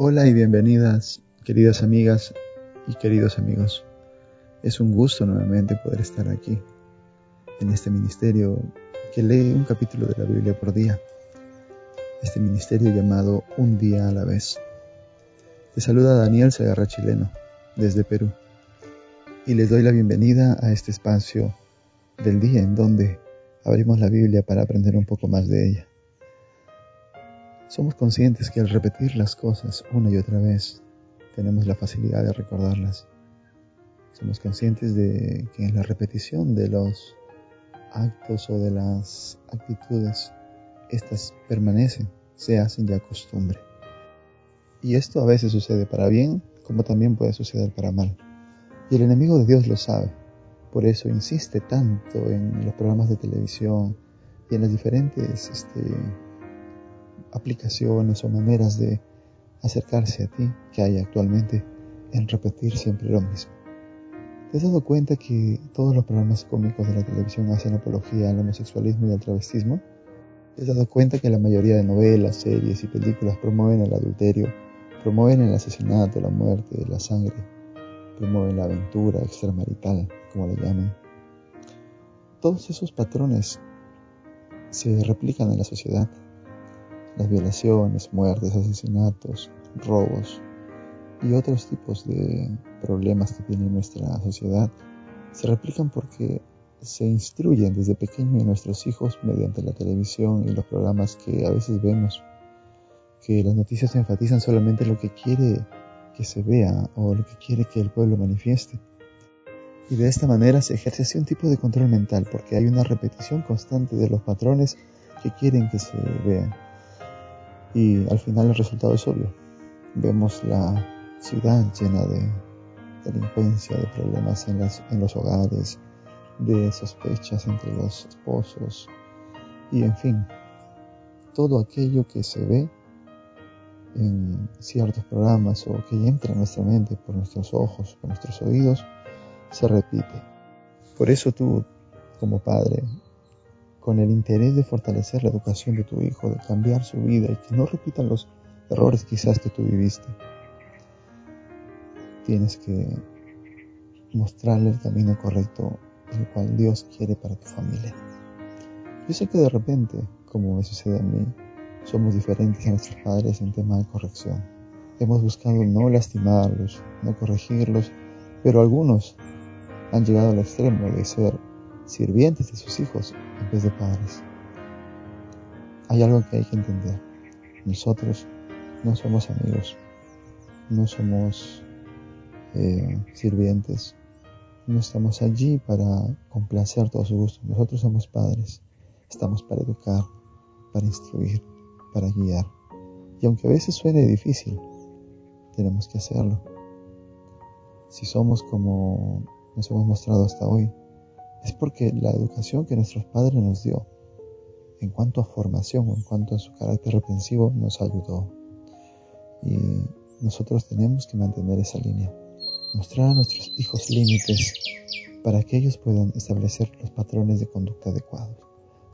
Hola y bienvenidas, queridas amigas y queridos amigos. Es un gusto nuevamente poder estar aquí, en este ministerio que lee un capítulo de la Biblia por día. Este ministerio llamado Un día a la vez. Te saluda Daniel Segarra Chileno, desde Perú. Y les doy la bienvenida a este espacio del día en donde abrimos la Biblia para aprender un poco más de ella. Somos conscientes que al repetir las cosas una y otra vez, tenemos la facilidad de recordarlas. Somos conscientes de que en la repetición de los actos o de las actitudes, estas permanecen, se hacen ya costumbre. Y esto a veces sucede para bien, como también puede suceder para mal. Y el enemigo de Dios lo sabe. Por eso insiste tanto en los programas de televisión y en las diferentes este, aplicaciones o maneras de acercarse a ti que hay actualmente en repetir siempre lo mismo. ¿Te has dado cuenta que todos los programas cómicos de la televisión hacen apología al homosexualismo y al travestismo? ¿Te has dado cuenta que la mayoría de novelas, series y películas promueven el adulterio, promueven el asesinato, la muerte, la sangre, promueven la aventura extramarital, como le llaman? Todos esos patrones se replican en la sociedad las violaciones, muertes, asesinatos, robos y otros tipos de problemas que tiene nuestra sociedad se replican porque se instruyen desde pequeño a nuestros hijos mediante la televisión y los programas que a veces vemos, que las noticias enfatizan solamente lo que quiere que se vea o lo que quiere que el pueblo manifieste. Y de esta manera se ejerce así un tipo de control mental porque hay una repetición constante de los patrones que quieren que se vean. Y al final el resultado es obvio. Vemos la ciudad llena de delincuencia, de problemas en, las, en los hogares, de sospechas entre los esposos y en fin, todo aquello que se ve en ciertos programas o que entra en nuestra mente por nuestros ojos, por nuestros oídos, se repite. Por eso tú, como padre, con el interés de fortalecer la educación de tu hijo, de cambiar su vida y que no repitan los errores quizás que tú viviste. Tienes que mostrarle el camino correcto, el cual Dios quiere para tu familia. Yo sé que de repente, como me sucede a mí, somos diferentes a nuestros padres en tema de corrección. Hemos buscado no lastimarlos, no corregirlos, pero algunos han llegado al extremo de ser sirvientes de sus hijos en vez de padres. Hay algo que hay que entender. Nosotros no somos amigos, no somos eh, sirvientes, no estamos allí para complacer todos sus gustos. Nosotros somos padres, estamos para educar, para instruir, para guiar. Y aunque a veces suene difícil, tenemos que hacerlo. Si somos como nos hemos mostrado hasta hoy, es porque la educación que nuestros padres nos dio en cuanto a formación o en cuanto a su carácter reprensivo nos ayudó. Y nosotros tenemos que mantener esa línea, mostrar a nuestros hijos límites para que ellos puedan establecer los patrones de conducta adecuados.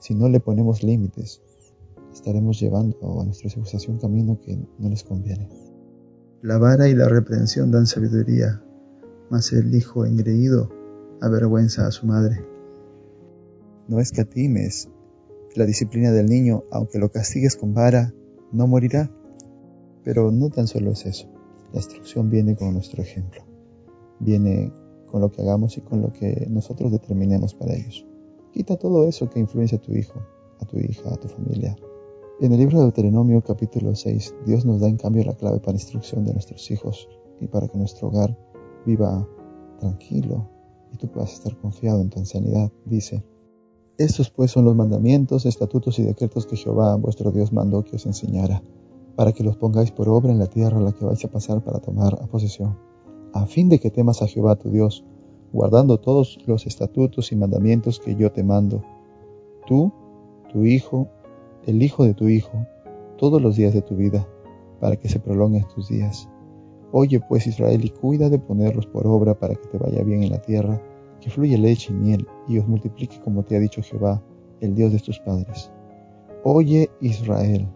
Si no le ponemos límites, estaremos llevando a nuestros hijos hacia un camino que no les conviene. La vara y la reprensión dan sabiduría, mas el hijo engreído avergüenza a su madre. No escatimes la disciplina del niño, aunque lo castigues con vara, no morirá. Pero no tan solo es eso. La instrucción viene con nuestro ejemplo. Viene con lo que hagamos y con lo que nosotros determinemos para ellos. Quita todo eso que influencia a tu hijo, a tu hija, a tu familia. En el libro de Deuteronomio capítulo 6, Dios nos da en cambio la clave para instrucción de nuestros hijos y para que nuestro hogar viva tranquilo, y tú puedas estar confiado en tu ancianidad, dice, estos pues son los mandamientos, estatutos y decretos que Jehová vuestro Dios mandó que os enseñara, para que los pongáis por obra en la tierra a la que vais a pasar para tomar a posesión, a fin de que temas a Jehová tu Dios, guardando todos los estatutos y mandamientos que yo te mando, tú, tu hijo, el hijo de tu hijo, todos los días de tu vida, para que se prolonguen tus días Oye pues Israel y cuida de ponerlos por obra para que te vaya bien en la tierra, que fluya leche y miel, y os multiplique como te ha dicho Jehová, el Dios de tus padres. Oye Israel,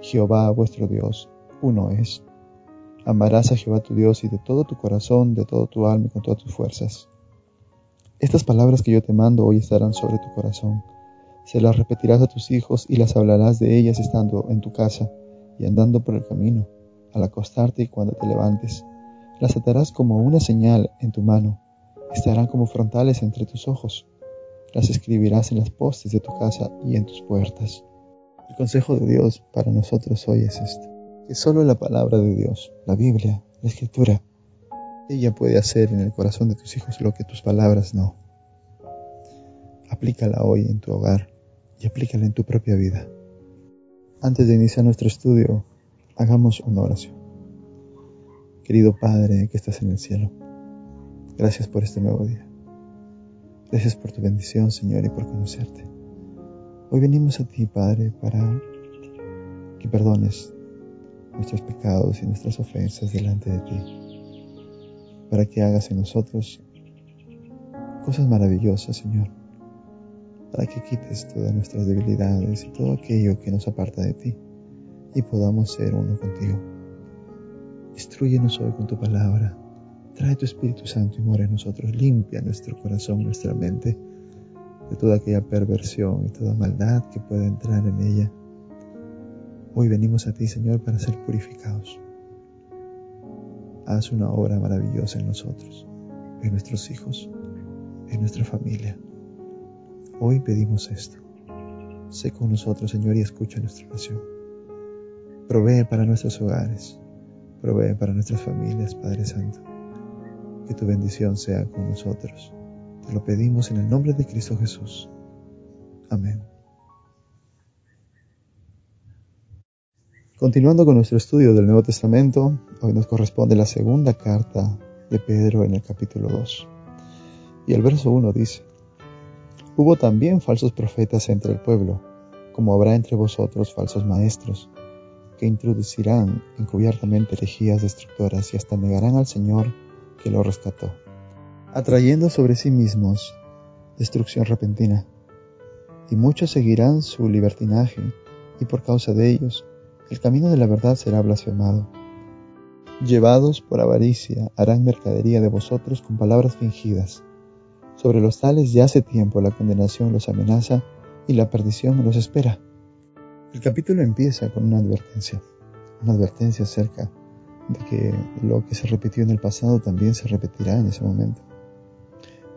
Jehová vuestro Dios, uno es. Amarás a Jehová tu Dios y de todo tu corazón, de todo tu alma y con todas tus fuerzas. Estas palabras que yo te mando hoy estarán sobre tu corazón. Se las repetirás a tus hijos y las hablarás de ellas estando en tu casa y andando por el camino, al acostarte y cuando te levantes. Las atarás como una señal en tu mano, estarán como frontales entre tus ojos. Las escribirás en las postes de tu casa y en tus puertas. El consejo de Dios para nosotros hoy es esto, que solo la palabra de Dios, la Biblia, la Escritura, ella puede hacer en el corazón de tus hijos lo que tus palabras no. Aplícala hoy en tu hogar y aplícala en tu propia vida. Antes de iniciar nuestro estudio, hagamos una oración. Querido Padre que estás en el cielo, gracias por este nuevo día. Gracias por tu bendición, Señor, y por conocerte. Hoy venimos a ti, Padre, para que perdones nuestros pecados y nuestras ofensas delante de ti, para que hagas en nosotros cosas maravillosas, Señor, para que quites todas nuestras debilidades y todo aquello que nos aparta de ti y podamos ser uno contigo. Instruyenos hoy con tu palabra. Trae tu Espíritu Santo y mora en nosotros. Limpia nuestro corazón, nuestra mente de toda aquella perversión y toda maldad que pueda entrar en ella. Hoy venimos a ti, Señor, para ser purificados. Haz una obra maravillosa en nosotros, en nuestros hijos, en nuestra familia. Hoy pedimos esto. Sé con nosotros, Señor, y escucha nuestra oración. Provee para nuestros hogares, provee para nuestras familias, Padre Santo. Que tu bendición sea con nosotros. Te lo pedimos en el nombre de Cristo Jesús. Amén. Continuando con nuestro estudio del Nuevo Testamento, hoy nos corresponde la segunda carta de Pedro en el capítulo 2. Y el verso 1 dice, Hubo también falsos profetas entre el pueblo, como habrá entre vosotros falsos maestros, que introducirán encubiertamente herejías destructoras y hasta negarán al Señor que lo rescató, atrayendo sobre sí mismos destrucción repentina. Y muchos seguirán su libertinaje, y por causa de ellos el camino de la verdad será blasfemado. Llevados por avaricia harán mercadería de vosotros con palabras fingidas sobre los tales ya hace tiempo la condenación los amenaza y la perdición los espera. El capítulo empieza con una advertencia, una advertencia acerca de que lo que se repitió en el pasado también se repetirá en ese momento.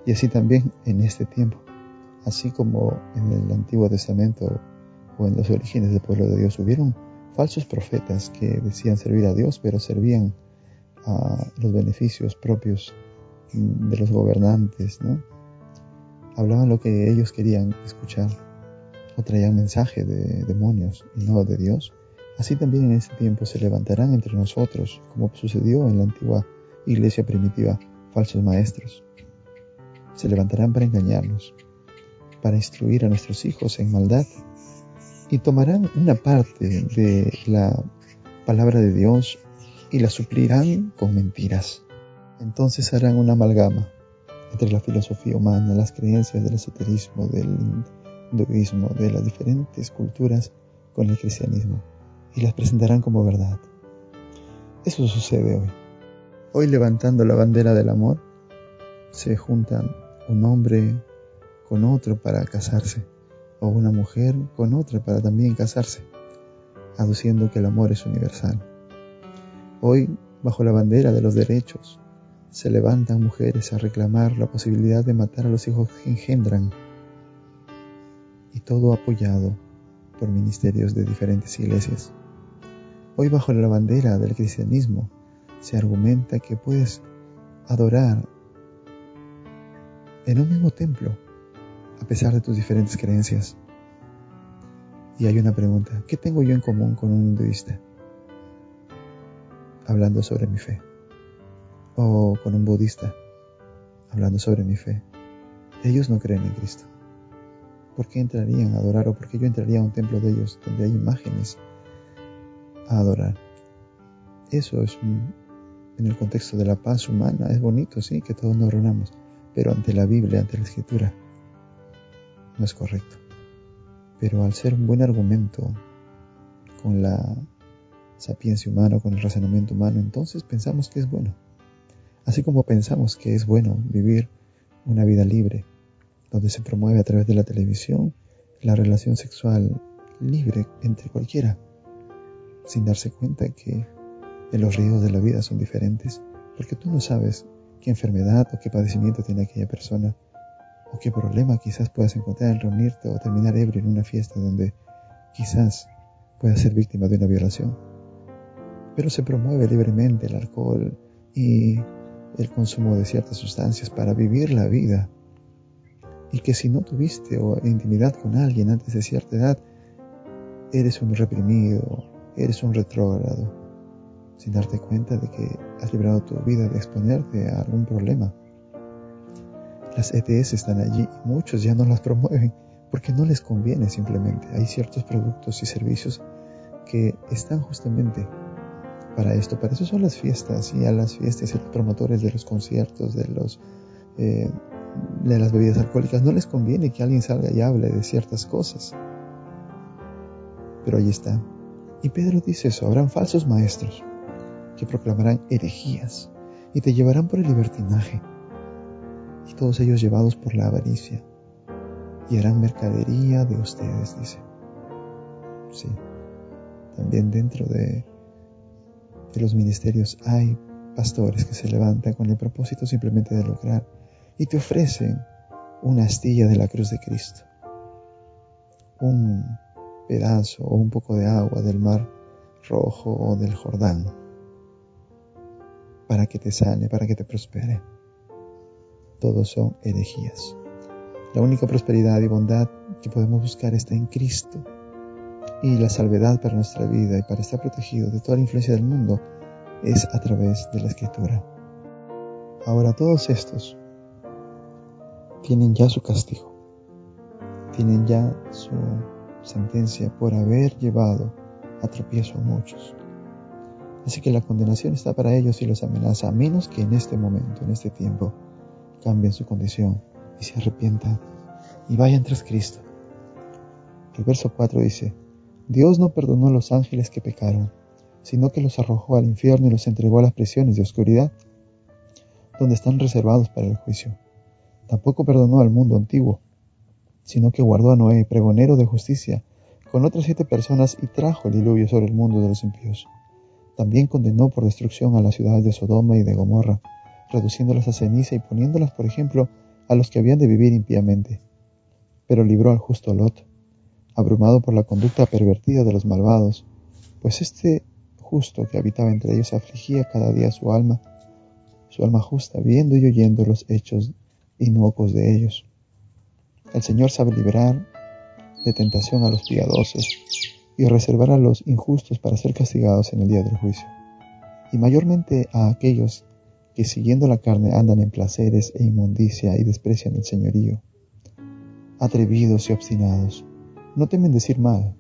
Y así también en este tiempo, así como en el Antiguo Testamento o en los orígenes del pueblo de Dios hubieron falsos profetas que decían servir a Dios, pero servían a los beneficios propios de los gobernantes, ¿no? Hablaban lo que ellos querían escuchar o traían mensaje de demonios y no de Dios. Así también en ese tiempo se levantarán entre nosotros, como sucedió en la antigua iglesia primitiva, falsos maestros. Se levantarán para engañarnos, para instruir a nuestros hijos en maldad y tomarán una parte de la palabra de Dios y la suplirán con mentiras. Entonces harán una amalgama entre la filosofía humana, las creencias del esoterismo, del hinduismo, de las diferentes culturas con el cristianismo y las presentarán como verdad. Eso sucede hoy. Hoy levantando la bandera del amor, se juntan un hombre con otro para casarse o una mujer con otra para también casarse, aduciendo que el amor es universal. Hoy, bajo la bandera de los derechos, se levantan mujeres a reclamar la posibilidad de matar a los hijos que engendran, y todo apoyado por ministerios de diferentes iglesias. Hoy bajo la bandera del cristianismo se argumenta que puedes adorar en un mismo templo, a pesar de tus diferentes creencias. Y hay una pregunta, ¿qué tengo yo en común con un hinduista? Hablando sobre mi fe o con un budista hablando sobre mi fe. Ellos no creen en Cristo. ¿Por qué entrarían a adorar o por qué yo entraría a un templo de ellos donde hay imágenes a adorar? Eso es en el contexto de la paz humana. Es bonito, sí, que todos nos reunamos, pero ante la Biblia, ante la Escritura, no es correcto. Pero al ser un buen argumento con la sapiencia humana, con el razonamiento humano, entonces pensamos que es bueno. Así como pensamos que es bueno vivir una vida libre, donde se promueve a través de la televisión la relación sexual libre entre cualquiera, sin darse cuenta que los riesgos de la vida son diferentes, porque tú no sabes qué enfermedad o qué padecimiento tiene aquella persona, o qué problema quizás puedas encontrar en reunirte o terminar ebrio en una fiesta donde quizás puedas ser víctima de una violación. Pero se promueve libremente el alcohol y el consumo de ciertas sustancias para vivir la vida. Y que si no tuviste intimidad con alguien antes de cierta edad, eres un reprimido, eres un retrógrado, sin darte cuenta de que has librado tu vida de exponerte a algún problema. Las ETS están allí y muchos ya no las promueven porque no les conviene simplemente. Hay ciertos productos y servicios que están justamente para esto. Para eso son las fiestas y a las fiestas y los promotores de los conciertos, de los eh, de las bebidas alcohólicas, no les conviene que alguien salga y hable de ciertas cosas. Pero ahí está. Y Pedro dice eso, habrán falsos maestros que proclamarán herejías y te llevarán por el libertinaje, y todos ellos llevados por la avaricia, y harán mercadería de ustedes, dice. Sí, también dentro de de los ministerios hay pastores que se levantan con el propósito simplemente de lograr y te ofrecen una astilla de la cruz de Cristo, un pedazo o un poco de agua del mar rojo o del Jordán para que te sane, para que te prospere. Todos son herejías. La única prosperidad y bondad que podemos buscar está en Cristo y la salvedad para nuestra vida y para estar protegido de toda la influencia del mundo es a través de la escritura. Ahora todos estos tienen ya su castigo, tienen ya su sentencia por haber llevado a tropiezo a muchos. Así que la condenación está para ellos y los amenaza, a menos que en este momento, en este tiempo, cambien su condición y se arrepientan y vayan tras Cristo. El verso 4 dice, Dios no perdonó a los ángeles que pecaron, sino que los arrojó al infierno y los entregó a las prisiones de oscuridad, donde están reservados para el juicio. Tampoco perdonó al mundo antiguo, sino que guardó a Noé, pregonero de justicia, con otras siete personas y trajo el diluvio sobre el mundo de los impíos. También condenó por destrucción a las ciudades de Sodoma y de Gomorra, reduciéndolas a ceniza y poniéndolas, por ejemplo, a los que habían de vivir impíamente. Pero libró al justo Lot, abrumado por la conducta pervertida de los malvados, pues este justo que habitaba entre ellos afligía cada día su alma, su alma justa, viendo y oyendo los hechos inocuos de ellos. El Señor sabe liberar de tentación a los piadosos y reservar a los injustos para ser castigados en el día del juicio, y mayormente a aquellos que siguiendo la carne andan en placeres e inmundicia y desprecian el señorío, atrevidos y obstinados, no temen decir mal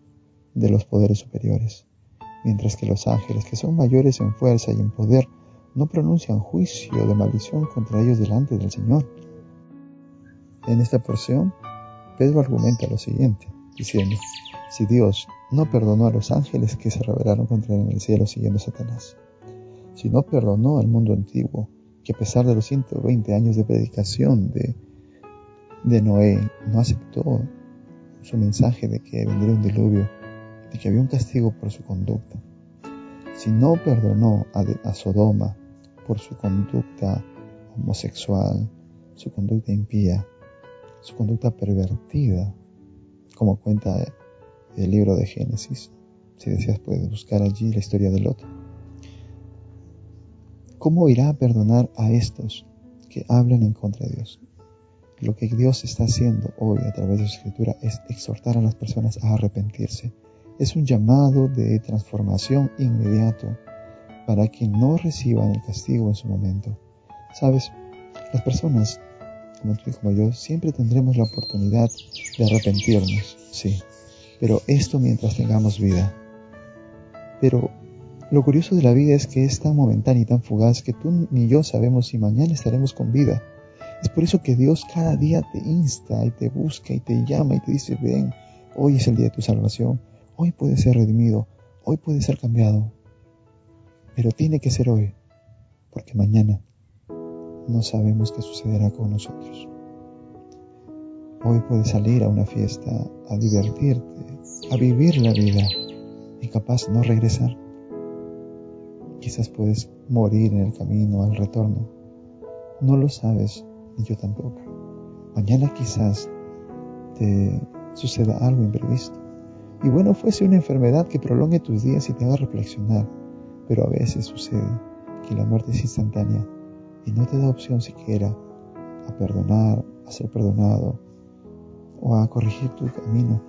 de los poderes superiores, mientras que los ángeles, que son mayores en fuerza y en poder, no pronuncian juicio de maldición contra ellos delante del Señor. En esta porción, Pedro argumenta lo siguiente, diciendo, si Dios no perdonó a los ángeles que se rebelaron contra él en el cielo siguiendo a Satanás, si no perdonó al mundo antiguo, que a pesar de los 120 años de predicación de, de Noé, no aceptó su mensaje de que vendría un diluvio, de que había un castigo por su conducta. Si no perdonó a, Sodoma por su conducta homosexual, su conducta impía, su conducta pervertida, como cuenta el libro de Génesis. Si deseas puedes buscar allí la historia de Lot. ¿Cómo irá a perdonar a estos que hablan en contra de Dios? Lo que Dios está haciendo hoy a través de su escritura es exhortar a las personas a arrepentirse. Es un llamado de transformación inmediato para que no reciban el castigo en su momento. Sabes, las personas como tú y como yo siempre tendremos la oportunidad de arrepentirnos, sí, pero esto mientras tengamos vida. Pero lo curioso de la vida es que es tan momentánea y tan fugaz que tú ni yo sabemos si mañana estaremos con vida. Es por eso que Dios cada día te insta y te busca y te llama y te dice, ven, hoy es el día de tu salvación, hoy puedes ser redimido, hoy puedes ser cambiado. pero tiene que ser hoy, porque mañana no sabemos qué sucederá con nosotros. Hoy puedes salir a una fiesta, a divertirte, a vivir la vida y capaz no regresar. Quizás puedes morir en el camino al retorno. No lo sabes, ni yo tampoco. Mañana quizás te suceda algo imprevisto. Y bueno, fuese una enfermedad que prolongue tus días y te haga reflexionar. Pero a veces sucede que la muerte es instantánea y no te da opción siquiera a perdonar, a ser perdonado o a corregir tu camino.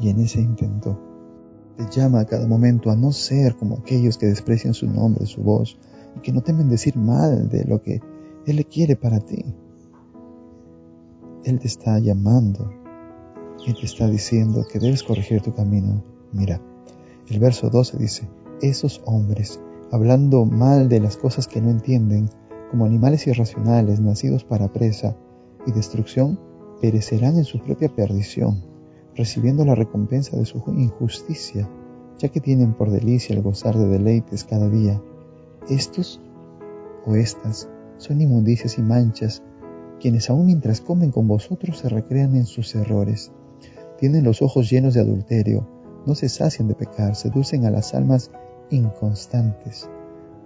Y en ese intento te llama a cada momento a no ser como aquellos que desprecian su nombre, su voz, y que no temen decir mal de lo que Él le quiere para ti. Él te está llamando y te está diciendo que debes corregir tu camino. Mira, el verso 12 dice, esos hombres, hablando mal de las cosas que no entienden, como animales irracionales nacidos para presa y destrucción, perecerán en su propia perdición, recibiendo la recompensa de su injusticia, ya que tienen por delicia el gozar de deleites cada día. Estos o estas son inmundicias y manchas, quienes aun mientras comen con vosotros se recrean en sus errores. Tienen los ojos llenos de adulterio, no se sacian de pecar, seducen a las almas inconstantes.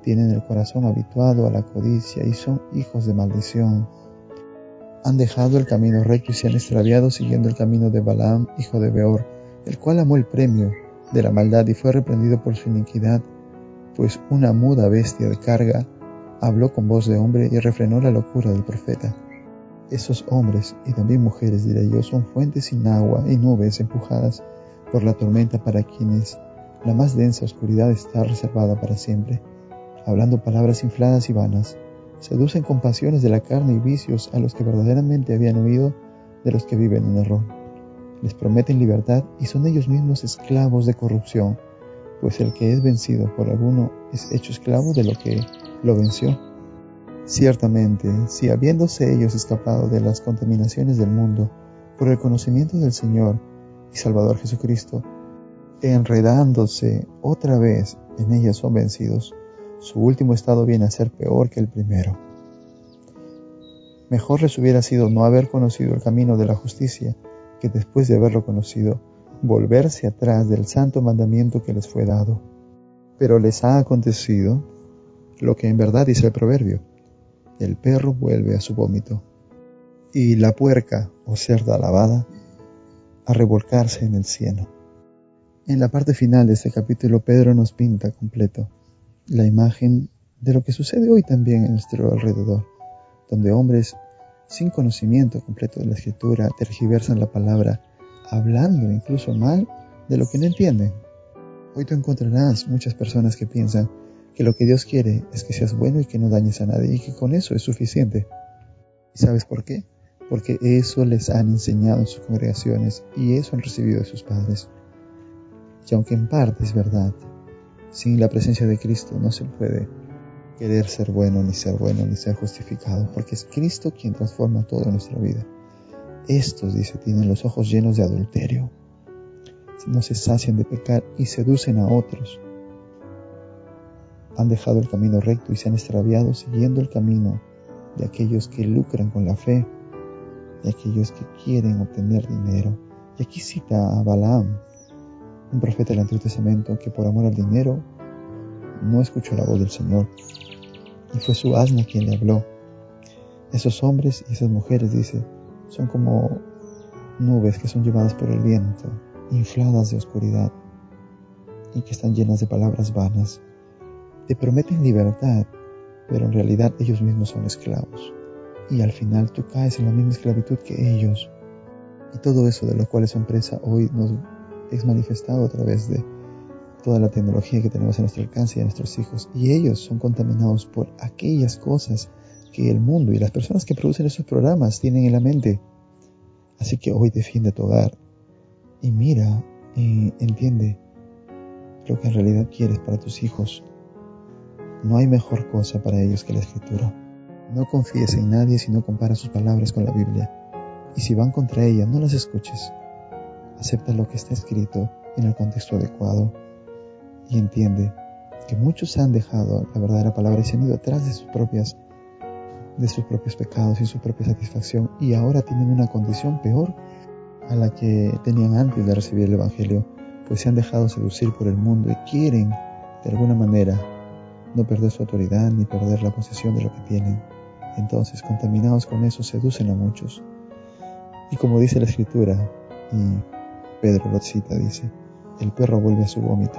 Tienen el corazón habituado a la codicia y son hijos de maldición han dejado el camino recto y se han extraviado siguiendo el camino de Balaam, hijo de Beor, el cual amó el premio de la maldad y fue reprendido por su iniquidad, pues una muda bestia de carga habló con voz de hombre y refrenó la locura del profeta. Esos hombres y también mujeres, diré yo, son fuentes sin agua y nubes empujadas por la tormenta para quienes la más densa oscuridad está reservada para siempre, hablando palabras infladas y vanas seducen con pasiones de la carne y vicios a los que verdaderamente habían oído de los que viven en error. Les prometen libertad y son ellos mismos esclavos de corrupción, pues el que es vencido por alguno es hecho esclavo de lo que lo venció. Ciertamente, si habiéndose ellos escapado de las contaminaciones del mundo por el conocimiento del Señor y Salvador Jesucristo, enredándose otra vez en ellas son vencidos, su último estado viene a ser peor que el primero. Mejor les hubiera sido no haber conocido el camino de la justicia que después de haberlo conocido, volverse atrás del santo mandamiento que les fue dado. Pero les ha acontecido lo que en verdad dice el proverbio. El perro vuelve a su vómito y la puerca o cerda lavada a revolcarse en el cieno. En la parte final de este capítulo Pedro nos pinta completo la imagen de lo que sucede hoy también en nuestro alrededor, donde hombres sin conocimiento completo de la escritura tergiversan la palabra, hablando incluso mal de lo que no entienden. Hoy tú encontrarás muchas personas que piensan que lo que Dios quiere es que seas bueno y que no dañes a nadie y que con eso es suficiente. ¿Y sabes por qué? Porque eso les han enseñado en sus congregaciones y eso han recibido de sus padres. Y aunque en parte es verdad, sin la presencia de Cristo no se puede querer ser bueno, ni ser bueno, ni ser justificado, porque es Cristo quien transforma toda nuestra vida. Estos, dice, tienen los ojos llenos de adulterio. No se sacian de pecar y seducen a otros. Han dejado el camino recto y se han extraviado siguiendo el camino de aquellos que lucran con la fe, de aquellos que quieren obtener dinero. Y aquí cita a Balaam, un profeta del Antiguo Testamento que por amor al dinero no escuchó la voz del Señor y fue su asna quien le habló. Esos hombres y esas mujeres, dice, son como nubes que son llevadas por el viento, infladas de oscuridad y que están llenas de palabras vanas. Te prometen libertad, pero en realidad ellos mismos son esclavos. Y al final tú caes en la misma esclavitud que ellos. Y todo eso de lo cual son presa hoy nos es manifestado a través de toda la tecnología que tenemos a nuestro alcance y a nuestros hijos. Y ellos son contaminados por aquellas cosas que el mundo y las personas que producen esos programas tienen en la mente. Así que hoy defiende tu hogar y mira y entiende lo que en realidad quieres para tus hijos. No hay mejor cosa para ellos que la escritura. No confíes en nadie si no comparas sus palabras con la Biblia. Y si van contra ella, no las escuches. Acepta lo que está escrito en el contexto adecuado y entiende que muchos han dejado la verdadera palabra y se han ido atrás de sus propias de sus propios pecados y su propia satisfacción y ahora tienen una condición peor a la que tenían antes de recibir el Evangelio, pues se han dejado seducir por el mundo y quieren, de alguna manera, no perder su autoridad ni perder la posesión de lo que tienen. Entonces, contaminados con eso, seducen a muchos. Y como dice la Escritura, y Pedro lo cita, dice, el perro vuelve a su vómito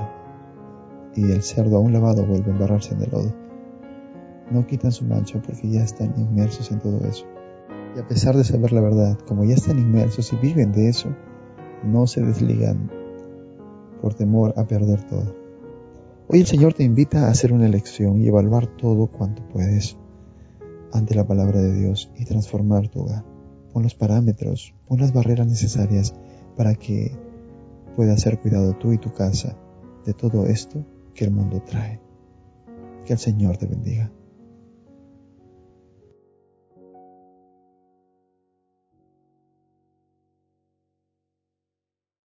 y el cerdo aún lavado vuelve a embarrarse en el lodo. No quitan su mancha porque ya están inmersos en todo eso. Y a pesar de saber la verdad, como ya están inmersos y viven de eso, no se desligan por temor a perder todo. Hoy el Señor te invita a hacer una elección y evaluar todo cuanto puedes ante la palabra de Dios y transformar tu hogar. Pon los parámetros, pon las barreras necesarias para que puedas ser cuidado tú y tu casa de todo esto que el mundo trae. Que el Señor te bendiga.